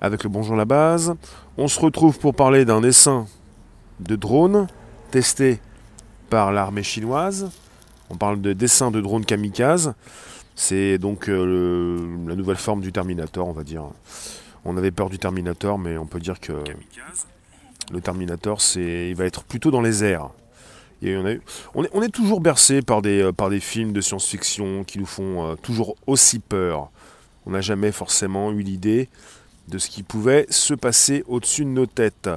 avec le Bonjour la base. On se retrouve pour parler d'un essaim de drone testé par l'armée chinoise. On parle de dessin de drone kamikaze. C'est donc euh, la nouvelle forme du Terminator, on va dire. On avait peur du Terminator, mais on peut dire que le Terminator, c'est, il va être plutôt dans les airs. on, est, toujours bercé par des, euh, par des films de science-fiction qui nous font euh, toujours aussi peur. On n'a jamais forcément eu l'idée de ce qui pouvait se passer au-dessus de nos têtes.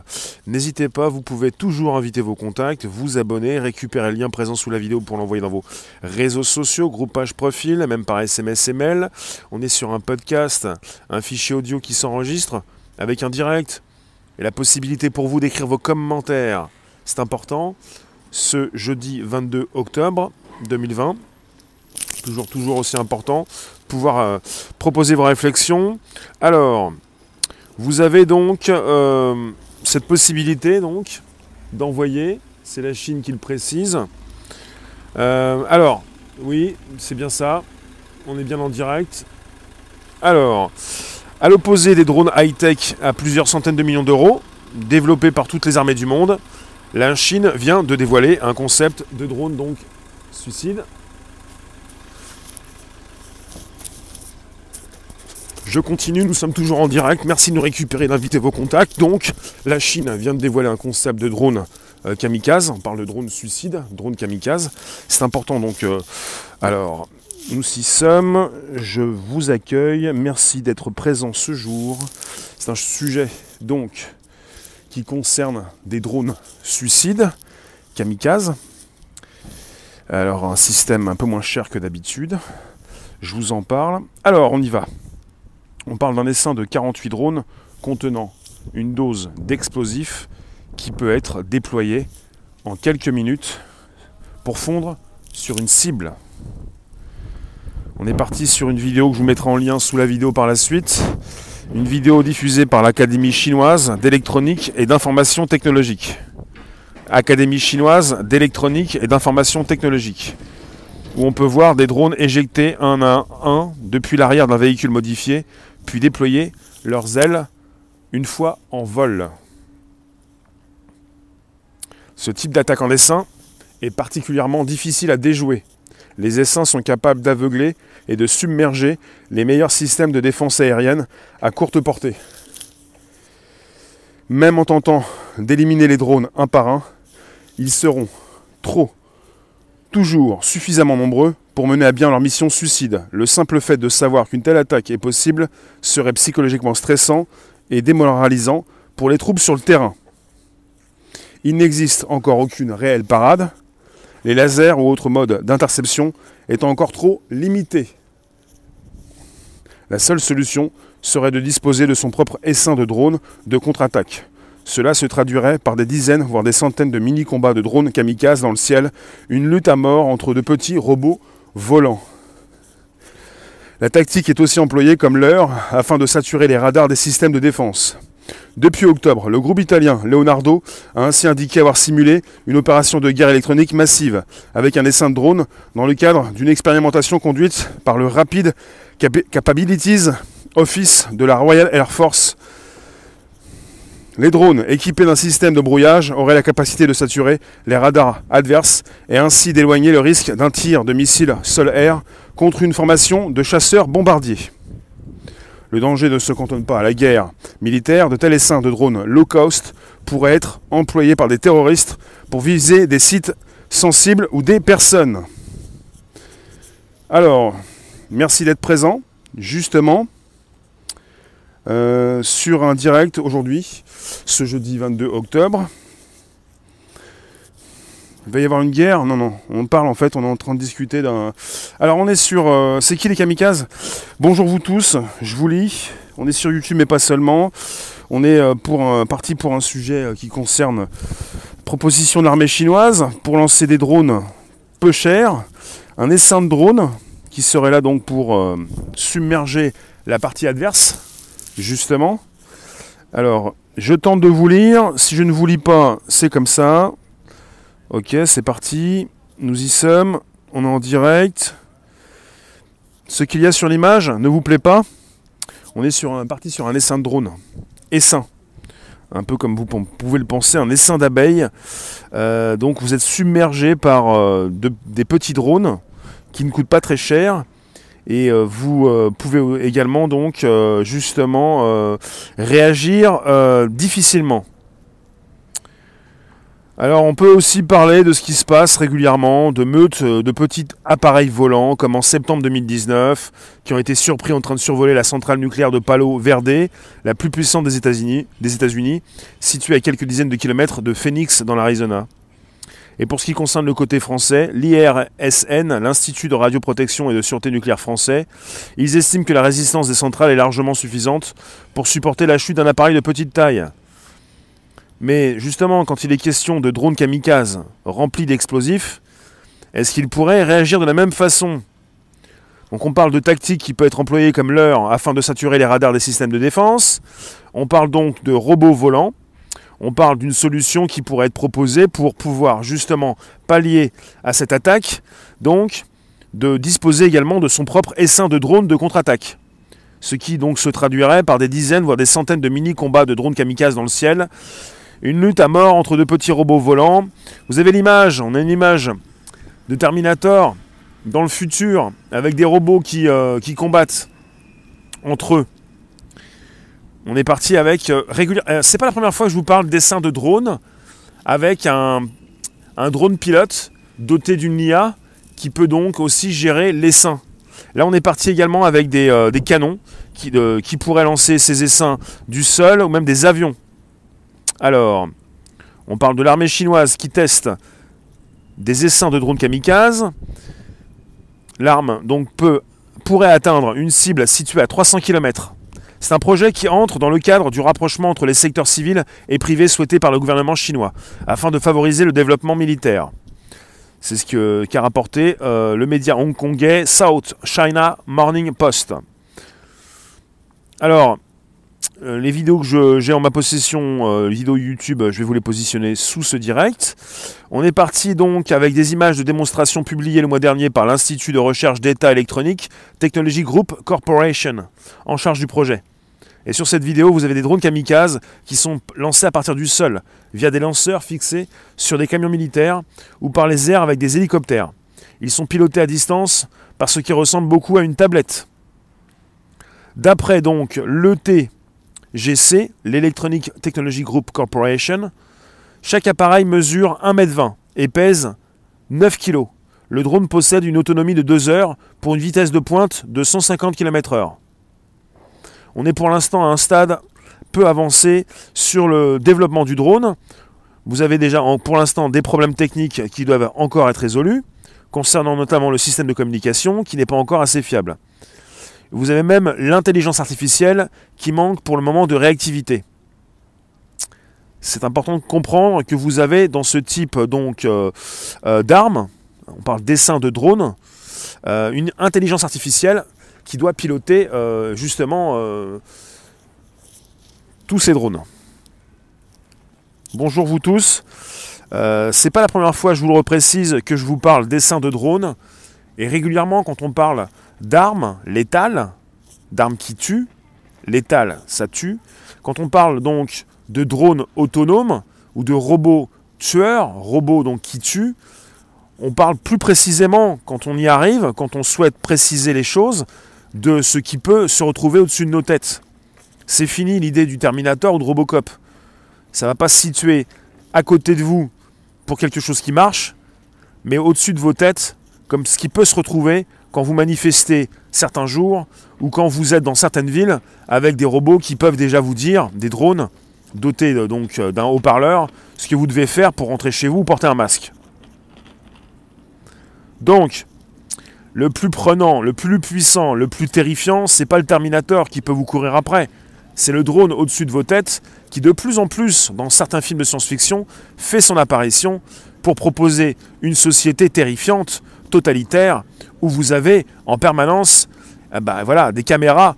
N'hésitez pas, vous pouvez toujours inviter vos contacts, vous abonner, récupérer le lien présent sous la vidéo pour l'envoyer dans vos réseaux sociaux, groupage profil, même par SMS et mail. On est sur un podcast, un fichier audio qui s'enregistre avec un direct et la possibilité pour vous d'écrire vos commentaires. C'est important. Ce jeudi 22 octobre 2020, toujours toujours aussi important, pouvoir euh, proposer vos réflexions. Alors, vous avez donc euh, cette possibilité donc d'envoyer, c'est la Chine qui le précise. Euh, alors, oui, c'est bien ça. On est bien en direct. Alors, à l'opposé des drones high-tech à plusieurs centaines de millions d'euros, développés par toutes les armées du monde, la Chine vient de dévoiler un concept de drone donc suicide Je continue, nous sommes toujours en direct. Merci de nous récupérer, d'inviter vos contacts. Donc, la Chine vient de dévoiler un concept de drone euh, kamikaze. On parle de drone suicide, drone kamikaze. C'est important donc. Euh, alors, nous y sommes. Je vous accueille. Merci d'être présent ce jour. C'est un sujet donc qui concerne des drones suicides, kamikaze. Alors, un système un peu moins cher que d'habitude. Je vous en parle. Alors, on y va. On parle d'un essaim de 48 drones contenant une dose d'explosifs qui peut être déployée en quelques minutes pour fondre sur une cible. On est parti sur une vidéo que je vous mettrai en lien sous la vidéo par la suite. Une vidéo diffusée par l'Académie chinoise d'électronique et d'information technologique. Académie chinoise d'électronique et d'information technologique. Où on peut voir des drones éjectés un à un depuis l'arrière d'un véhicule modifié puis déployer leurs ailes une fois en vol. Ce type d'attaque en essaim est particulièrement difficile à déjouer. Les essaims sont capables d'aveugler et de submerger les meilleurs systèmes de défense aérienne à courte portée. Même en tentant d'éliminer les drones un par un, ils seront trop, toujours suffisamment nombreux pour mener à bien leur mission suicide. Le simple fait de savoir qu'une telle attaque est possible serait psychologiquement stressant et démoralisant pour les troupes sur le terrain. Il n'existe encore aucune réelle parade, les lasers ou autres modes d'interception étant encore trop limités. La seule solution serait de disposer de son propre essaim de drones de contre-attaque. Cela se traduirait par des dizaines, voire des centaines de mini-combats de drones kamikazes dans le ciel, une lutte à mort entre de petits robots volant. La tactique est aussi employée comme l'heure afin de saturer les radars des systèmes de défense. Depuis octobre, le groupe italien Leonardo a ainsi indiqué avoir simulé une opération de guerre électronique massive avec un essaim de drone dans le cadre d'une expérimentation conduite par le Rapid Capabilities Office de la Royal Air Force les drones équipés d'un système de brouillage auraient la capacité de saturer les radars adverses et ainsi d'éloigner le risque d'un tir de missile sol-air contre une formation de chasseurs bombardiers. Le danger ne se cantonne pas à la guerre militaire, de tels essaims de drones low cost pourraient être employés par des terroristes pour viser des sites sensibles ou des personnes. Alors, merci d'être présent. Justement, euh, sur un direct aujourd'hui, ce jeudi 22 octobre. Il va y avoir une guerre? Non, non, on parle en fait, on est en train de discuter d'un... Alors on est sur... Euh, c'est qui les kamikazes? Bonjour vous tous, je vous lis. On est sur YouTube mais pas seulement. On est euh, pour parti pour un sujet qui concerne proposition de l'armée chinoise pour lancer des drones peu chers. Un essaim de drones qui serait là donc pour submerger la partie adverse justement. Alors, je tente de vous lire. Si je ne vous lis pas, c'est comme ça. Ok, c'est parti. Nous y sommes. On est en direct. Ce qu'il y a sur l'image ne vous plaît pas On est sur un, parti sur un essaim de drone. Essaim. Un peu comme vous pouvez le penser, un essaim d'abeilles. Euh, donc vous êtes submergé par euh, des petits drones qui ne coûtent pas très cher. Et euh, vous pouvez également donc justement réagir difficilement. Alors on peut aussi parler de ce qui se passe régulièrement, de meutes euh, de petits appareils volants, comme en septembre 2019, qui ont été surpris en train de survoler la centrale nucléaire de Palo Verde, la plus puissante des États-Unis située à quelques dizaines de kilomètres de Phoenix dans l'Arizona. Et pour ce qui concerne le côté français, l'IRSN, l'Institut de radioprotection et de sûreté nucléaire français, ils estiment que la résistance des centrales est largement suffisante pour supporter la chute d'un appareil de petite taille. Mais justement, quand il est question de drones kamikazes remplis d'explosifs, est-ce qu'ils pourraient réagir de la même façon? Donc on parle de tactique qui peut être employée comme l'heure afin de saturer les radars des systèmes de défense. On parle donc de robots volants. On parle d'une solution qui pourrait être proposée pour pouvoir justement pallier à cette attaque, donc de disposer également de son propre essaim de drones de contre-attaque. Ce qui donc se traduirait par des dizaines, voire des centaines de mini-combats de drones kamikazes dans le ciel, une lutte à mort entre deux petits robots volants. Vous avez l'image, on a une image de Terminator dans le futur avec des robots qui, euh, qui combattent entre eux. On est parti avec euh, régulièrement. Euh, c'est pas la première fois que je vous parle dessin de drone avec un, drone pilote doté d'une IA qui peut donc aussi gérer l'essaim. Là, on est parti également avec des, des canons qui, qui pourraient lancer ces essaims du sol ou même des avions. Alors, on parle de l'armée chinoise qui teste des essaims de drones kamikazes. L'arme donc peut, pourrait atteindre une cible située à 300 km. C'est un projet qui entre dans le cadre du rapprochement entre les secteurs civils et privés souhaités par le gouvernement chinois, afin de favoriser le développement militaire. C'est ce qu'a rapporté euh, le média hongkongais South China Morning Post. Alors, euh, les vidéos que j'ai en ma possession, euh, vidéos YouTube, je vais vous les positionner sous ce direct. On est parti donc avec des images de démonstration publiées le mois dernier par l'Institut de recherche d'État électronique Technology Group Corporation, en charge du projet. Et sur cette vidéo, vous avez des drones kamikazes qui sont lancés à partir du sol, via des lanceurs fixés sur des camions militaires ou par les airs avec des hélicoptères. Ils sont pilotés à distance par ce qui ressemble beaucoup à une tablette. D'après donc l'ET GC, l'Electronic Technology Group Corporation. Chaque appareil mesure 1,20 m et pèse 9 kg. Le drone possède une autonomie de 2 heures pour une vitesse de pointe de 150 km/h. On est pour l'instant à un stade peu avancé sur le développement du drone. Vous avez déjà pour l'instant des problèmes techniques qui doivent encore être résolus, concernant notamment le système de communication qui n'est pas encore assez fiable. Vous avez même l'intelligence artificielle qui manque pour le moment de réactivité. C'est important de comprendre que vous avez dans ce type donc euh, euh, d'armes, on parle d'essai de drone, euh, une intelligence artificielle qui doit piloter justement tous ces drones. Bonjour vous tous. c'est pas la première fois, je vous le reprécise, que je vous parle d'essai de drone. Et régulièrement, quand on parle d'armes létales, d'armes qui tuent. Létales, ça tue. Quand on parle donc de drones autonomes ou de robots tueurs, robots donc qui tuent, on parle plus précisément, quand on y arrive, quand on souhaite préciser les choses, de ce qui peut se retrouver au-dessus de nos têtes. C'est fini l'idée du Terminator ou de Robocop. Ça ne va pas se situer à côté de vous pour quelque chose qui marche, mais au-dessus de vos têtes, comme ce qui peut se retrouver quand vous manifestez certains jours ou quand vous êtes dans certaines villes avec des robots qui peuvent déjà vous dire, des drones dotés euh, donc euh, d'un haut-parleur, ce que vous devez faire pour rentrer chez vous ou porter un masque. Donc, le plus prenant, le plus puissant, le plus terrifiant, c'est pas le Terminator qui peut vous courir après. C'est le drone au-dessus de vos têtes qui de plus en plus, dans certains films de science-fiction, fait son apparition pour proposer une société terrifiante totalitaire où vous avez en permanence eh ben, voilà, des caméras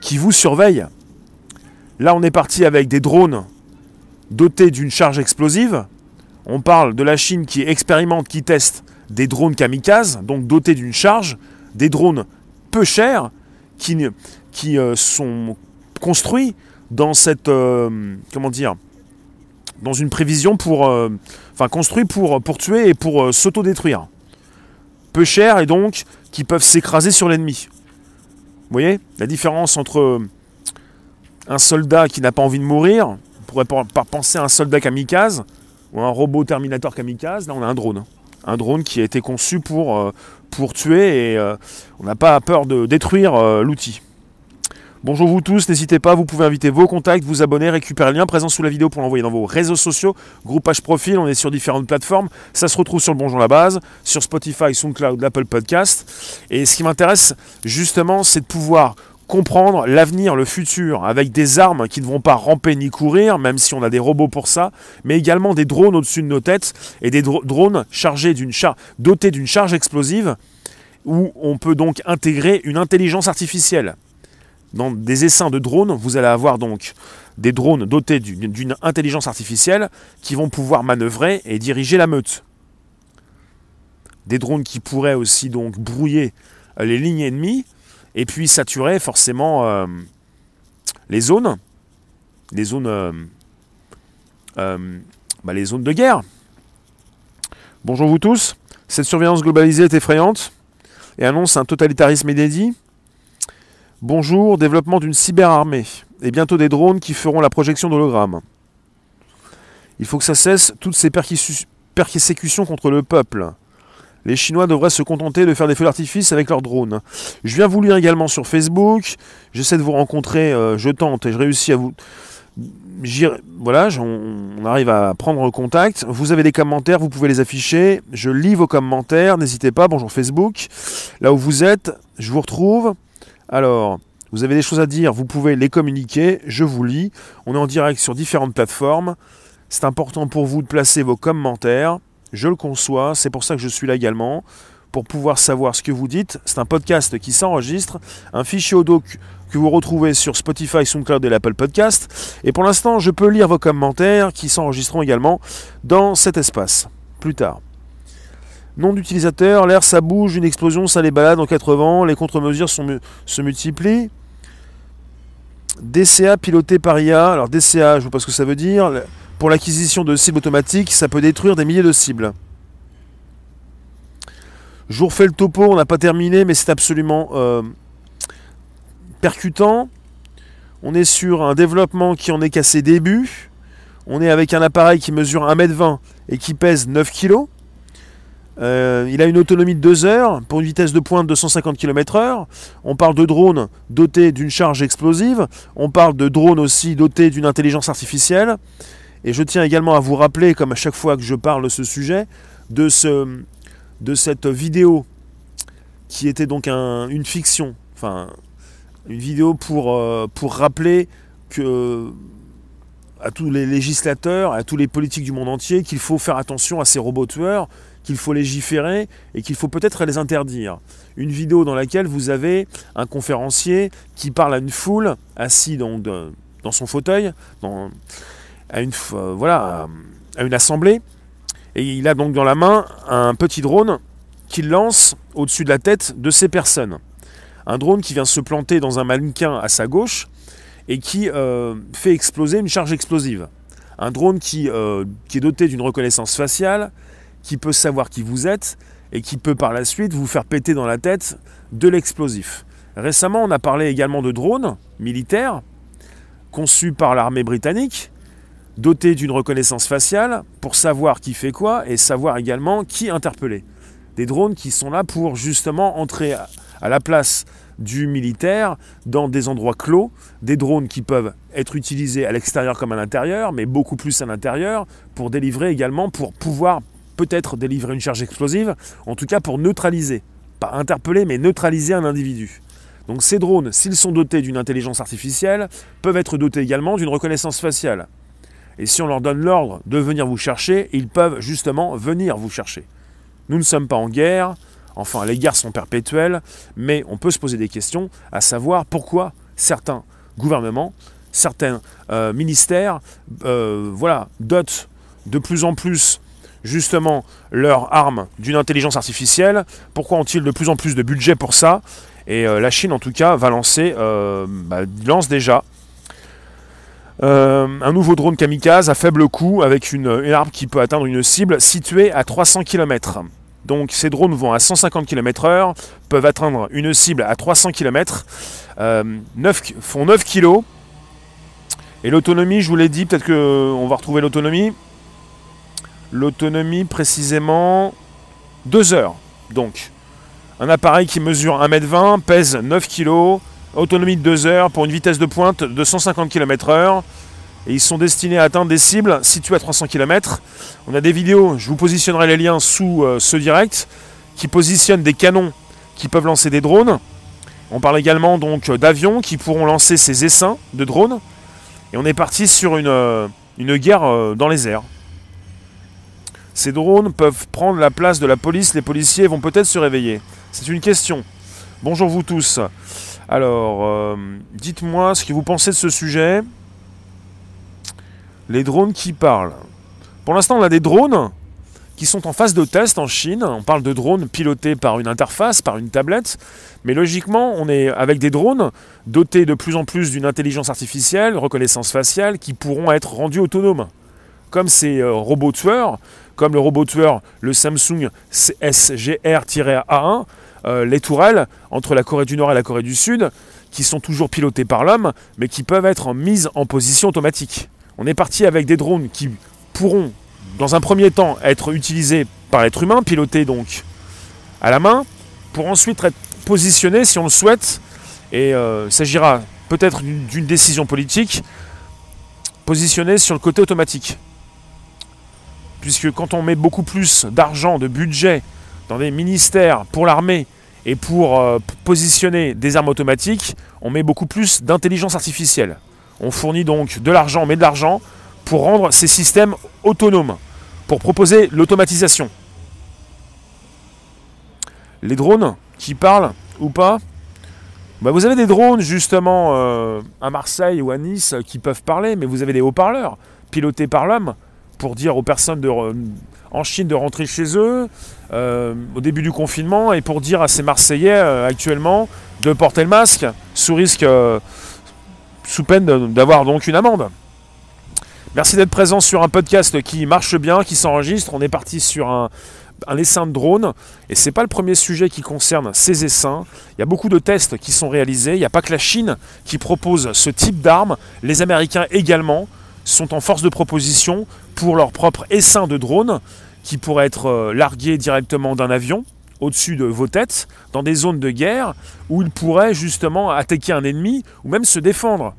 qui vous surveillent. Là, on est parti avec des drones dotés d'une charge explosive. On parle de la Chine qui expérimente, qui teste des drones kamikazes, donc dotés d'une charge, des drones peu chers, qui, qui sont construits dans cette comment dire dans une prévision pour enfin construits pour tuer et pour s'autodétruire peu cher et donc qui peuvent s'écraser sur l'ennemi. Vous voyez la différence entre un soldat qui n'a pas envie de mourir, on pourrait pas penser à un soldat kamikaze ou un robot Terminator kamikaze, là on a un drone. Un drone qui a été conçu pour, euh, tuer et euh, on n'a pas peur de détruire euh, l'outil. Bonjour vous tous, n'hésitez pas, vous pouvez inviter vos contacts, vous abonner, récupérer le lien présent sous la vidéo pour l'envoyer dans vos réseaux sociaux, groupage profil, on est sur différentes plateformes, ça se retrouve sur le Bonjour la base, sur Spotify, SoundCloud, l'Apple Podcast. Et ce qui m'intéresse justement, c'est de pouvoir comprendre l'avenir, le futur, avec des armes qui ne vont pas ramper ni courir, même si on a des robots pour ça, mais également des drones au-dessus de nos têtes et des drones chargés d'une charge, dotés d'une charge explosive, où on peut donc intégrer une intelligence artificielle dans des essaims de drones, vous allez avoir donc des drones dotés d'une intelligence artificielle qui vont pouvoir manœuvrer et diriger la meute. Des drones qui pourraient aussi donc brouiller euh, les lignes ennemies et puis saturer forcément euh, les zones, les zones, euh, bah, les zones de guerre. Bonjour vous tous. Cette surveillance globalisée est effrayante et annonce un totalitarisme inédit Bonjour, développement d'une cyberarmée et bientôt des drones qui feront la projection d'hologrammes. Il faut que ça cesse toutes ces persécutions contre le peuple. Les Chinois devraient se contenter de faire des feux d'artifice avec leurs drones. Je viens vous lire également sur Facebook. J'essaie de vous rencontrer, euh, je tente et je réussis à vous. Voilà, on arrive à prendre contact. Vous avez des commentaires, vous pouvez les afficher. Je lis vos commentaires, n'hésitez pas. Bonjour Facebook. Là où vous êtes, je vous retrouve. Alors, vous avez des choses à dire, vous pouvez les communiquer, je vous lis. On est en direct sur différentes plateformes. C'est important pour vous de placer vos commentaires. Je le conçois, c'est pour ça que je suis là également, pour pouvoir savoir ce que vous dites. C'est un podcast qui s'enregistre, un fichier audio que vous retrouvez sur Spotify, SoundCloud et l'Apple Podcast. Et pour l'instant, je peux lire vos commentaires qui s'enregistreront également dans cet espace, plus tard. Nom d'utilisateur, l'air ça bouge, une explosion, ça les balade en 80, les contre-mesures se multiplient. DCA piloté par IA, alors DCA, je ne sais pas ce que ça veut dire, pour l'acquisition de cibles automatiques, ça peut détruire des milliers de cibles. Je vous refais le topo, on n'a pas terminé, mais c'est absolument euh, percutant. On est sur un développement qui en est qu'à ses débuts. On est avec un appareil qui mesure 1m20 et qui pèse 9 kg. Euh, il a une autonomie de 2 heures pour une vitesse de pointe de 150 km/h. On parle de drones dotés d'une charge explosive. On parle de drones aussi dotés d'une intelligence artificielle. Et je tiens également à vous rappeler, comme à chaque fois que je parle de ce sujet, de, ce, cette vidéo qui était donc une fiction. Enfin, une vidéo pour, euh, pour rappeler que à tous les législateurs, à tous les politiques du monde entier, qu'il faut faire attention à ces robots tueurs qu'il faut légiférer et qu'il faut peut-être les interdire. Une vidéo dans laquelle vous avez un conférencier qui parle à une foule assis dans, son fauteuil, à, une, euh, voilà, à une assemblée, et il a donc dans la main un petit drone qu'il lance au-dessus de la tête de ces personnes. Un drone qui vient se planter dans un mannequin à sa gauche et qui euh, fait exploser une charge explosive. Un drone qui, euh, qui est doté d'une reconnaissance faciale, qui peut savoir qui vous êtes et qui peut par la suite vous faire péter dans la tête de l'explosif. Récemment, on a parlé également de drones militaires conçus par l'armée britannique, dotés d'une reconnaissance faciale pour savoir qui fait quoi et savoir également qui interpeller. Des drones qui sont là pour justement entrer à la place du militaire dans des endroits clos, des drones qui peuvent être utilisés à l'extérieur comme à l'intérieur, mais beaucoup plus à l'intérieur, pour délivrer également, pour pouvoir peut-être délivrer une charge explosive, en tout cas pour neutraliser, pas interpeller, mais neutraliser un individu. Donc ces drones, s'ils sont dotés d'une intelligence artificielle, peuvent être dotés également d'une reconnaissance faciale. Et si on leur donne l'ordre de venir vous chercher, ils peuvent justement venir vous chercher. Nous ne sommes pas en guerre, enfin les guerres sont perpétuelles, mais on peut se poser des questions à savoir pourquoi certains gouvernements, certains euh, ministères, euh, voilà, dotent de plus en plus justement leur arme d'une intelligence artificielle Pourquoi ont-ils de plus en plus de budget pour ça? Et la Chine, en tout cas, va lancer, bah, lance déjà un nouveau drone kamikaze à faible coût avec une, une, arme qui peut atteindre une cible située à 300 km. Donc ces drones vont à 150 km/h, peuvent atteindre une cible à 300 km, font 9 kg. Et l'autonomie, je vous l'ai dit, peut-être qu'on va retrouver l'autonomie. L'autonomie précisément 2 heures. Donc un appareil qui mesure 1m20, pèse 9 kg, autonomie de 2 heures pour une vitesse de pointe de 150 km/h et ils sont destinés à atteindre des cibles situées à 300 km. On a des vidéos, je vous positionnerai les liens sous euh, ce direct, qui positionnent des canons qui peuvent lancer des drones. On parle également donc d'avions qui pourront lancer ces essaims de drones. Et on est parti sur une, euh, guerre euh, dans les airs. Ces drones peuvent prendre la place de la police, les policiers vont peut-être se réveiller. C'est une question. Bonjour vous tous. Alors, dites-moi ce que vous pensez de ce sujet les drones qui parlent. Pour l'instant, on a des drones qui sont en phase de test en Chine. On parle de drones pilotés par une interface, par une tablette. Mais logiquement, on est avec des drones dotés de plus en plus d'une intelligence artificielle, reconnaissance faciale, qui pourront être rendus autonomes. Comme ces euh, robots tueurs, comme le robot tueur, le Samsung SGR-A1, euh, les tourelles entre la Corée du Nord et la Corée du Sud, qui sont toujours pilotées par l'homme, mais qui peuvent être mises en position automatique. On est parti avec des drones qui pourront, dans un premier temps, être utilisés par l'être humain, pilotés donc à la main, pour ensuite être positionnés, si on le souhaite, et euh, il s'agira peut-être d'une décision politique, positionnés sur le côté automatique. Puisque quand on met beaucoup plus d'argent, de budget dans des ministères pour l'armée et pour euh, positionner des armes automatiques, on met beaucoup plus d'intelligence artificielle. On fournit donc de l'argent, mais de l'argent, pour rendre ces systèmes autonomes, pour proposer l'automatisation. Les drones qui parlent ou pas? Bah, Vous avez des drones justement euh, à Marseille ou à Nice qui peuvent parler, mais vous avez des haut-parleurs pilotés par l'homme pour dire aux personnes en Chine de rentrer chez eux euh, au début du confinement et pour dire à ces Marseillais euh, actuellement de porter le masque sous risque sous peine d'avoir donc une amende. Merci d'être présent sur un podcast qui marche bien, qui s'enregistre. On est parti sur un, essaim de drone et c'est pas le premier sujet qui concerne ces essaims. Il y a beaucoup de tests qui sont réalisés. Il n'y a pas que la Chine qui propose ce type d'armes. Les Américains également sont en force de proposition pour leur propre essaim de drone qui pourrait être euh, largué directement d'un avion au-dessus de vos têtes, dans des zones de guerre où ils pourraient justement attaquer un ennemi ou même se défendre.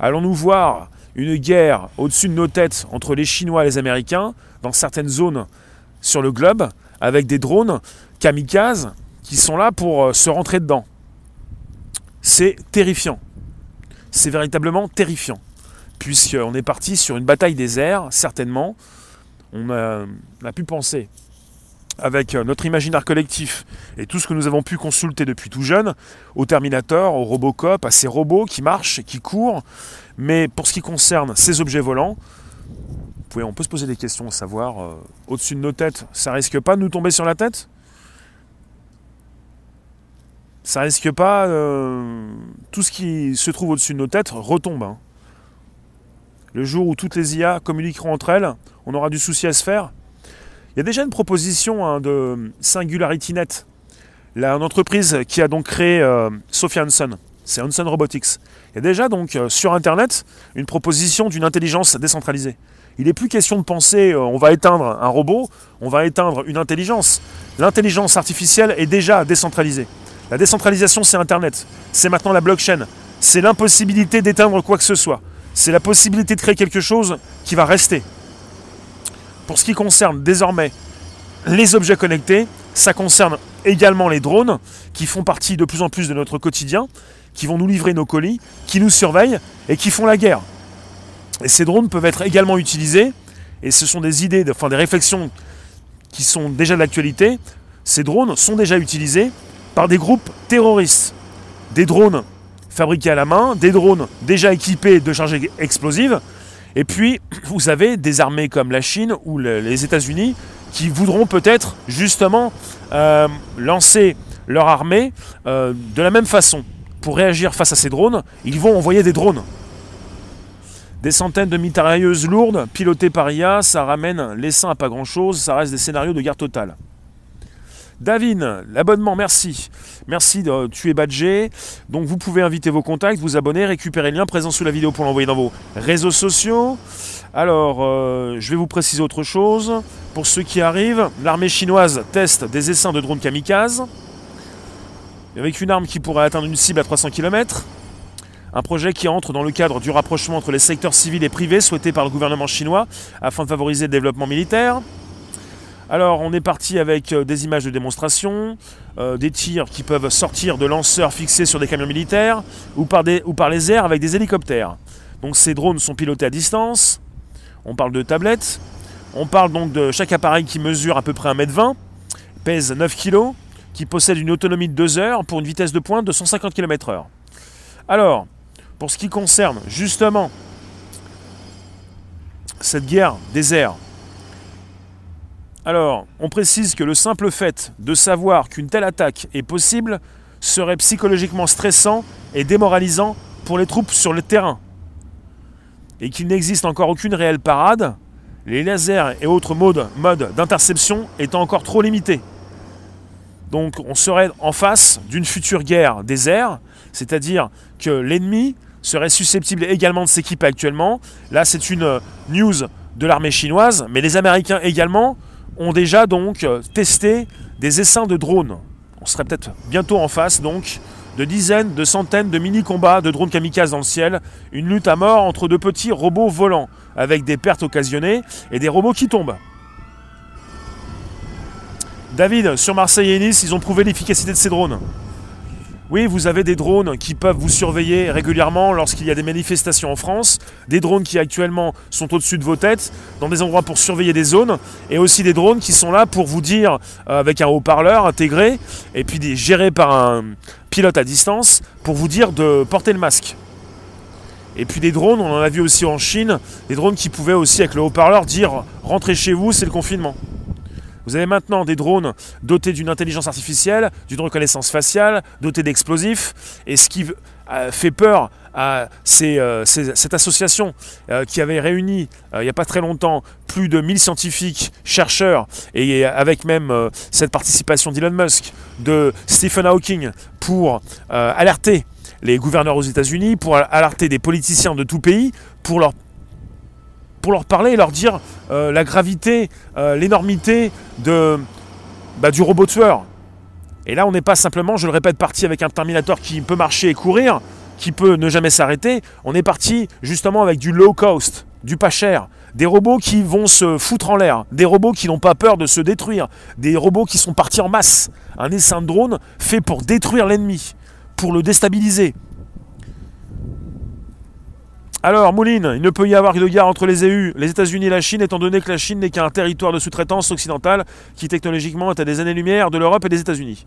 Allons-nous voir une guerre au-dessus de nos têtes entre les Chinois et les Américains dans certaines zones sur le globe avec des drones kamikazes qui sont là pour euh, se rentrer dedans? C'est terrifiant. C'est véritablement terrifiant. Puisqu'on est parti sur une bataille des airs, certainement. On a, pu penser avec euh, notre imaginaire collectif et tout ce que nous avons pu consulter depuis tout jeune, au Terminator, au Robocop, à ces robots qui marchent, qui courent. Mais pour ce qui concerne ces objets volants, on peut se poser des questions, savoir, euh, au-dessus de nos têtes, ça risque pas de nous tomber sur la tête? Ça risque pas, euh, tout ce qui se trouve au-dessus de nos têtes retombe. Hein. Le jour où toutes les IA communiqueront entre elles, on aura du souci à se faire il y a déjà une proposition hein, de SingularityNet, la, entreprise qui a donc créé euh, Sophia Hanson. C'est Hanson Robotics. Il y a déjà donc euh, sur Internet une proposition d'une intelligence décentralisée. Il n'est plus question de penser euh, on va éteindre un robot, on va éteindre une intelligence. L'intelligence artificielle est déjà décentralisée. La décentralisation, c'est Internet. C'est maintenant la blockchain. C'est l'impossibilité d'éteindre quoi que ce soit. C'est la possibilité de créer quelque chose qui va rester. Pour ce qui concerne désormais les objets connectés, ça concerne également les drones qui font partie de plus en plus de notre quotidien, qui vont nous livrer nos colis, qui nous surveillent et qui font la guerre. Et ces drones peuvent être également utilisés, et ce sont des idées, enfin des réflexions qui sont déjà d'actualité. Ces drones sont déjà utilisés par des groupes terroristes. Des drones fabriqués à la main, des drones déjà équipés de charges explosives, et puis, vous avez des armées comme la Chine ou les États-Unis qui voudront peut-être justement euh, lancer leur armée de la même façon. Pour réagir face à ces drones, ils vont envoyer des drones. Des centaines de mitrailleuses lourdes, pilotées par IA, ça ramène l'essaim à pas grand chose, ça reste des scénarios de guerre totale. David, l'abonnement, merci. Merci, de, tu es badgé. Donc vous pouvez inviter vos contacts, vous abonner, récupérer le lien présent sous la vidéo pour l'envoyer dans vos réseaux sociaux. Alors, euh, je vais vous préciser autre chose. Pour ceux qui arrivent, l'armée chinoise teste des essaims de drones kamikazes avec une arme qui pourrait atteindre une cible à 300 km. Un projet qui entre dans le cadre du rapprochement entre les secteurs civils et privés souhaité par le gouvernement chinois afin de favoriser le développement militaire. Alors on est parti avec euh, des images de démonstration, euh, des tirs qui peuvent sortir de lanceurs fixés sur des camions militaires ou par, ou par les airs avec des hélicoptères. Donc ces drones sont pilotés à distance, on parle de tablettes, on parle donc de chaque appareil qui mesure à peu près 1m20, pèse 9 kg, qui possède une autonomie de 2 heures pour une vitesse de pointe de 150 km/h. Alors, pour ce qui concerne justement cette guerre des airs, alors, on précise que le simple fait de savoir qu'une telle attaque est possible serait psychologiquement stressant et démoralisant pour les troupes sur le terrain. Et qu'il n'existe encore aucune réelle parade, les lasers et autres modes, d'interception étant encore trop limités. Donc on serait en face d'une future guerre des airs, c'est-à-dire que l'ennemi serait susceptible également de s'équiper actuellement. Là c'est une news de l'armée chinoise, mais les Américains également ont déjà donc euh, testé des essaims de drones. On serait peut-être bientôt en face donc de dizaines, de centaines de mini-combats de drones kamikazes dans le ciel, une lutte à mort entre de petits robots volants, avec des pertes occasionnées et des robots qui tombent. David, sur Marseille et Nice, ils ont prouvé l'efficacité de ces drones. Oui, vous avez des drones qui peuvent vous surveiller régulièrement lorsqu'il y a des manifestations en France, des drones qui actuellement sont au-dessus de vos têtes, dans des endroits pour surveiller des zones, et aussi des drones qui sont là pour vous dire, euh, avec un haut-parleur intégré, et puis géré par un pilote à distance, pour vous dire de porter le masque. Et puis des drones, on en a vu aussi en Chine, des drones qui pouvaient aussi avec le haut-parleur dire rentrez chez vous, c'est le confinement. Vous avez maintenant des drones dotés d'une intelligence artificielle, d'une reconnaissance faciale, dotés d'explosifs. Et ce qui euh, fait peur à euh, cette association euh, qui avait réuni il n'y a pas très longtemps plus de 1000 scientifiques, chercheurs, et avec même cette participation d'Elon Musk, de Stephen Hawking, pour alerter les gouverneurs aux États-Unis, pour alerter des politiciens de tout pays, pour leur pour leur parler et leur dire euh, la gravité, euh, l'énormité de, bah, du robot tueur. Et là, on n'est pas simplement, je le répète, parti avec un Terminator qui peut marcher et courir, qui peut ne jamais s'arrêter. On est parti justement avec du low cost, du pas cher. Des robots qui vont se foutre en l'air, des robots qui n'ont pas peur de se détruire, des robots qui sont partis en masse. Un essaim de drone fait pour détruire l'ennemi, pour le déstabiliser, alors, Mouline, il ne peut y avoir de guerre entre les EU, les États-Unis et la Chine, étant donné que la Chine n'est qu'un territoire de sous-traitance occidentale qui technologiquement est à des années-lumière de l'Europe et des États-Unis.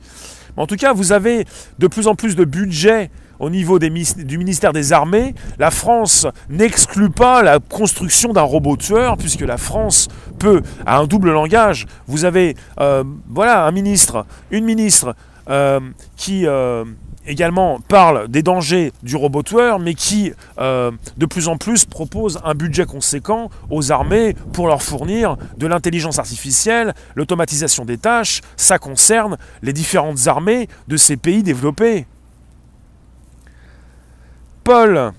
En tout cas, vous avez de plus en plus de budget au niveau du ministère des Armées. La France n'exclut pas la construction d'un robot tueur, puisque la France peut, à un double langage, vous avez euh, voilà, un ministre, une ministre euh, qui... Euh, également parle des dangers du robot mais qui euh, de plus en plus propose un budget conséquent aux armées pour leur fournir de l'intelligence artificielle, l'automatisation des tâches. Ça concerne les différentes armées de ces pays développés. Paul,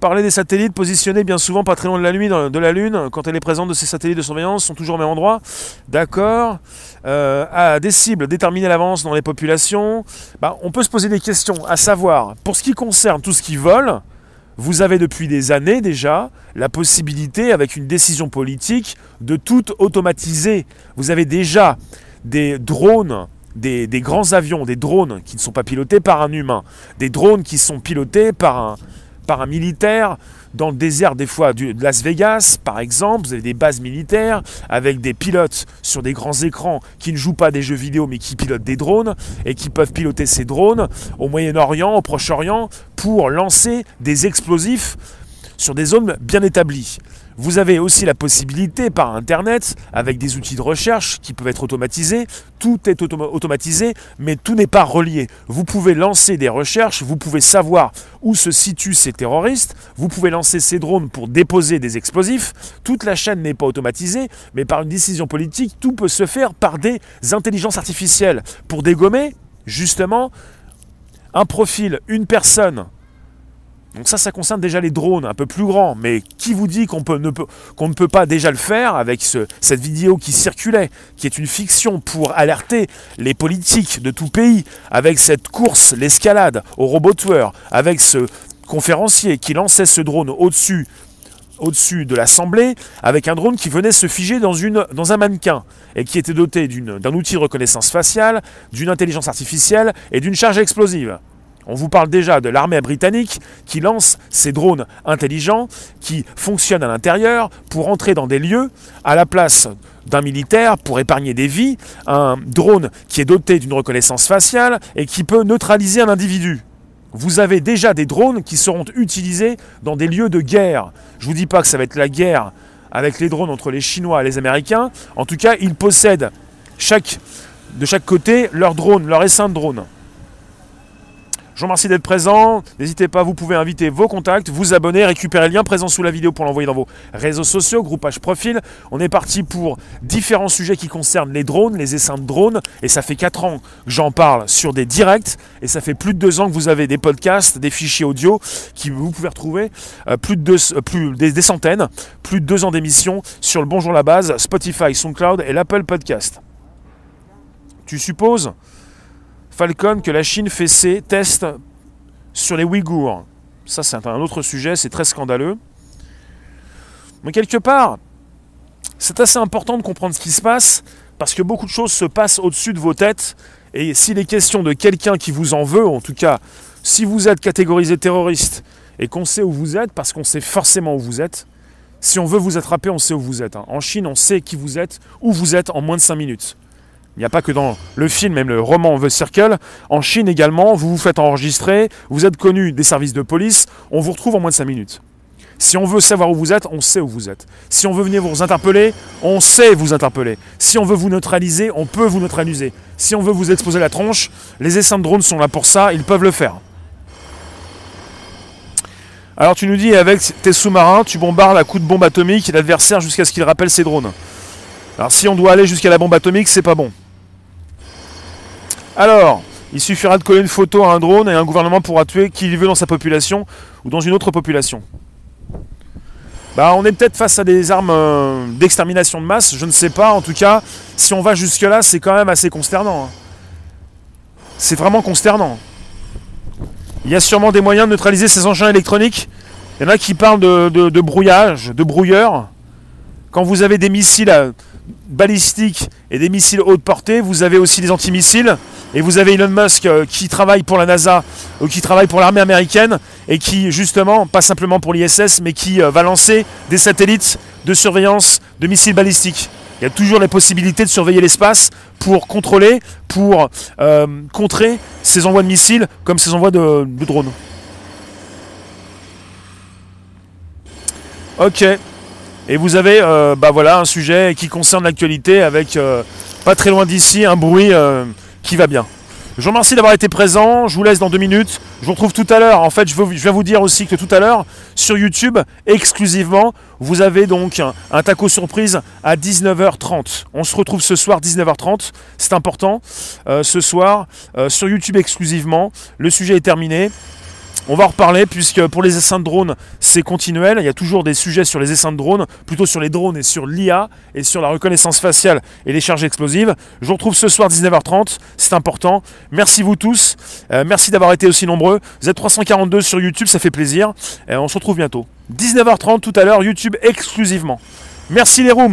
Parler des satellites positionnés bien souvent pas très loin de la, Lune, quand elle est présente de ces satellites de surveillance, sont toujours au même endroit. D'accord. Euh, des cibles, déterminer l'avance dans les populations. Bah, on peut se poser des questions, à savoir, pour ce qui concerne tout ce qui vole, vous avez depuis des années déjà la possibilité, avec une décision politique, de tout automatiser. Vous avez déjà des drones des, grands avions, des drones qui ne sont pas pilotés par un humain, des drones qui sont pilotés par un, par un militaire dans le désert des fois de Las Vegas par exemple, vous avez des bases militaires avec des pilotes sur des grands écrans qui ne jouent pas des jeux vidéo mais qui pilotent des drones et qui peuvent piloter ces drones au Moyen-Orient, au Proche-Orient pour lancer des explosifs sur des zones bien établies. Vous avez aussi la possibilité par Internet, avec des outils de recherche qui peuvent être automatisés, tout est automatisé, mais tout n'est pas relié. Vous pouvez lancer des recherches, vous pouvez savoir où se situent ces terroristes, vous pouvez lancer ces drones pour déposer des explosifs, toute la chaîne n'est pas automatisée, mais par une décision politique, tout peut se faire par des intelligences artificielles, pour dégommer, justement, un profil, une personne donc ça, ça concerne déjà les drones un peu plus grands. Mais qui vous dit qu'on ne, peut, ne peut pas déjà le faire avec cette vidéo qui circulait, qui est une fiction pour alerter les politiques de tout pays, avec cette course, l'escalade au robot avec ce conférencier qui lançait ce drone au-dessus de l'Assemblée avec un drone qui venait se figer dans, dans un mannequin et qui était doté d'un outil de reconnaissance faciale, d'une intelligence artificielle et d'une charge explosive. On vous parle déjà de l'armée britannique qui lance ces drones intelligents qui fonctionnent à l'intérieur pour entrer dans des lieux à la place d'un militaire pour épargner des vies, un drone qui est doté d'une reconnaissance faciale et qui peut neutraliser un individu. Vous avez déjà des drones qui seront utilisés dans des lieux de guerre. Je ne vous dis pas que ça va être la guerre avec les drones entre les Chinois et les Américains. En tout cas, ils possèdent de chaque côté leur drone, leur essaim de drone. Je vous remercie d'être présent. N'hésitez pas, vous pouvez inviter vos contacts, vous abonner, récupérer le lien présent sous la vidéo pour l'envoyer dans vos réseaux sociaux, groupage profil. On est parti pour différents sujets qui concernent les drones, les essaims de drones. Et ça fait 4 ans que j'en parle sur des directs. Et ça fait plus de 2 ans que vous avez des podcasts, des fichiers audio qui vous pouvez retrouver euh, plus de deux, euh, des, centaines, plus de 2 ans d'émissions sur le Bonjour la base, Spotify, SoundCloud et l'Apple Podcast. Tu supposes? Falcon que la Chine fait ses tests sur les Ouïghours. Ça, c'est un autre sujet, c'est très scandaleux. Mais quelque part, c'est assez important de comprendre ce qui se passe, parce que beaucoup de choses se passent au-dessus de vos têtes, et s'il est question de quelqu'un qui vous en veut, en tout cas, si vous êtes catégorisé terroriste, et qu'on sait où vous êtes, parce qu'on sait forcément où vous êtes, si on veut vous attraper, on sait où vous êtes. Hein. En Chine, on sait qui vous êtes, où vous êtes en moins de 5 minutes. Il n'y a pas que dans le film, même le roman The Circle. En Chine également, vous vous faites enregistrer, vous êtes connu des services de police, on vous retrouve en moins de 5 minutes. Si on veut savoir où vous êtes, on sait où vous êtes. Si on veut venir vous interpeller, on sait vous interpeller. Si on veut vous neutraliser, on peut vous neutraliser. Si on veut vous exposer la tronche, les essaims de drones sont là pour ça, ils peuvent le faire. Alors tu nous dis avec tes sous-marins, tu bombardes à coups de bombe atomique l'adversaire jusqu'à ce qu'il rappelle ses drones. Alors si on doit aller jusqu'à la bombe atomique, c'est pas bon. Alors, il suffira de coller une photo à un drone et un gouvernement pourra tuer qui il veut dans sa population ou dans une autre population. Bah, on est peut-être face à des armes euh, d'extermination de masse, je ne sais pas. En tout cas, si on va jusque-là, c'est quand même assez consternant. Hein. C'est vraiment consternant. Il y a sûrement des moyens de neutraliser ces engins électroniques. Il y en a qui parlent de, brouillage, de brouilleur. Quand vous avez des missiles balistiques et des missiles haute portée, vous avez aussi des antimissiles. Et vous avez Elon Musk euh, qui travaille pour la NASA ou qui travaille pour l'armée américaine et qui justement, pas simplement pour l'ISS, mais qui euh, va lancer des satellites de surveillance de missiles balistiques. Il y a toujours la possibilité de surveiller l'espace pour contrôler, pour euh, contrer ces envois de missiles comme ces envois de, drones. Ok. Et vous avez bah voilà, un sujet qui concerne l'actualité avec pas très loin d'ici un bruit qui va bien. Je vous remercie d'avoir été présent. Je vous laisse dans deux minutes. Je vous retrouve tout à l'heure. En fait, je, veux, je, vais vous dire aussi que tout à l'heure, sur YouTube, exclusivement, vous avez donc un, taco surprise à 19h30. On se retrouve ce soir 19h30. C'est important. Euh, ce soir, euh, sur YouTube exclusivement. Le sujet est terminé. On va en reparler puisque pour les essaims de drones, c'est continuel. Il y a toujours des sujets sur les essaims de drones, plutôt sur les drones et sur l'IA et sur la reconnaissance faciale et les charges explosives. Je vous retrouve ce soir 19h30, c'est important. Merci vous tous. Euh, merci d'avoir été aussi nombreux. Vous êtes 342 sur YouTube, ça fait plaisir. Et on se retrouve bientôt. 19h30 tout à l'heure, YouTube exclusivement. Merci les rooms.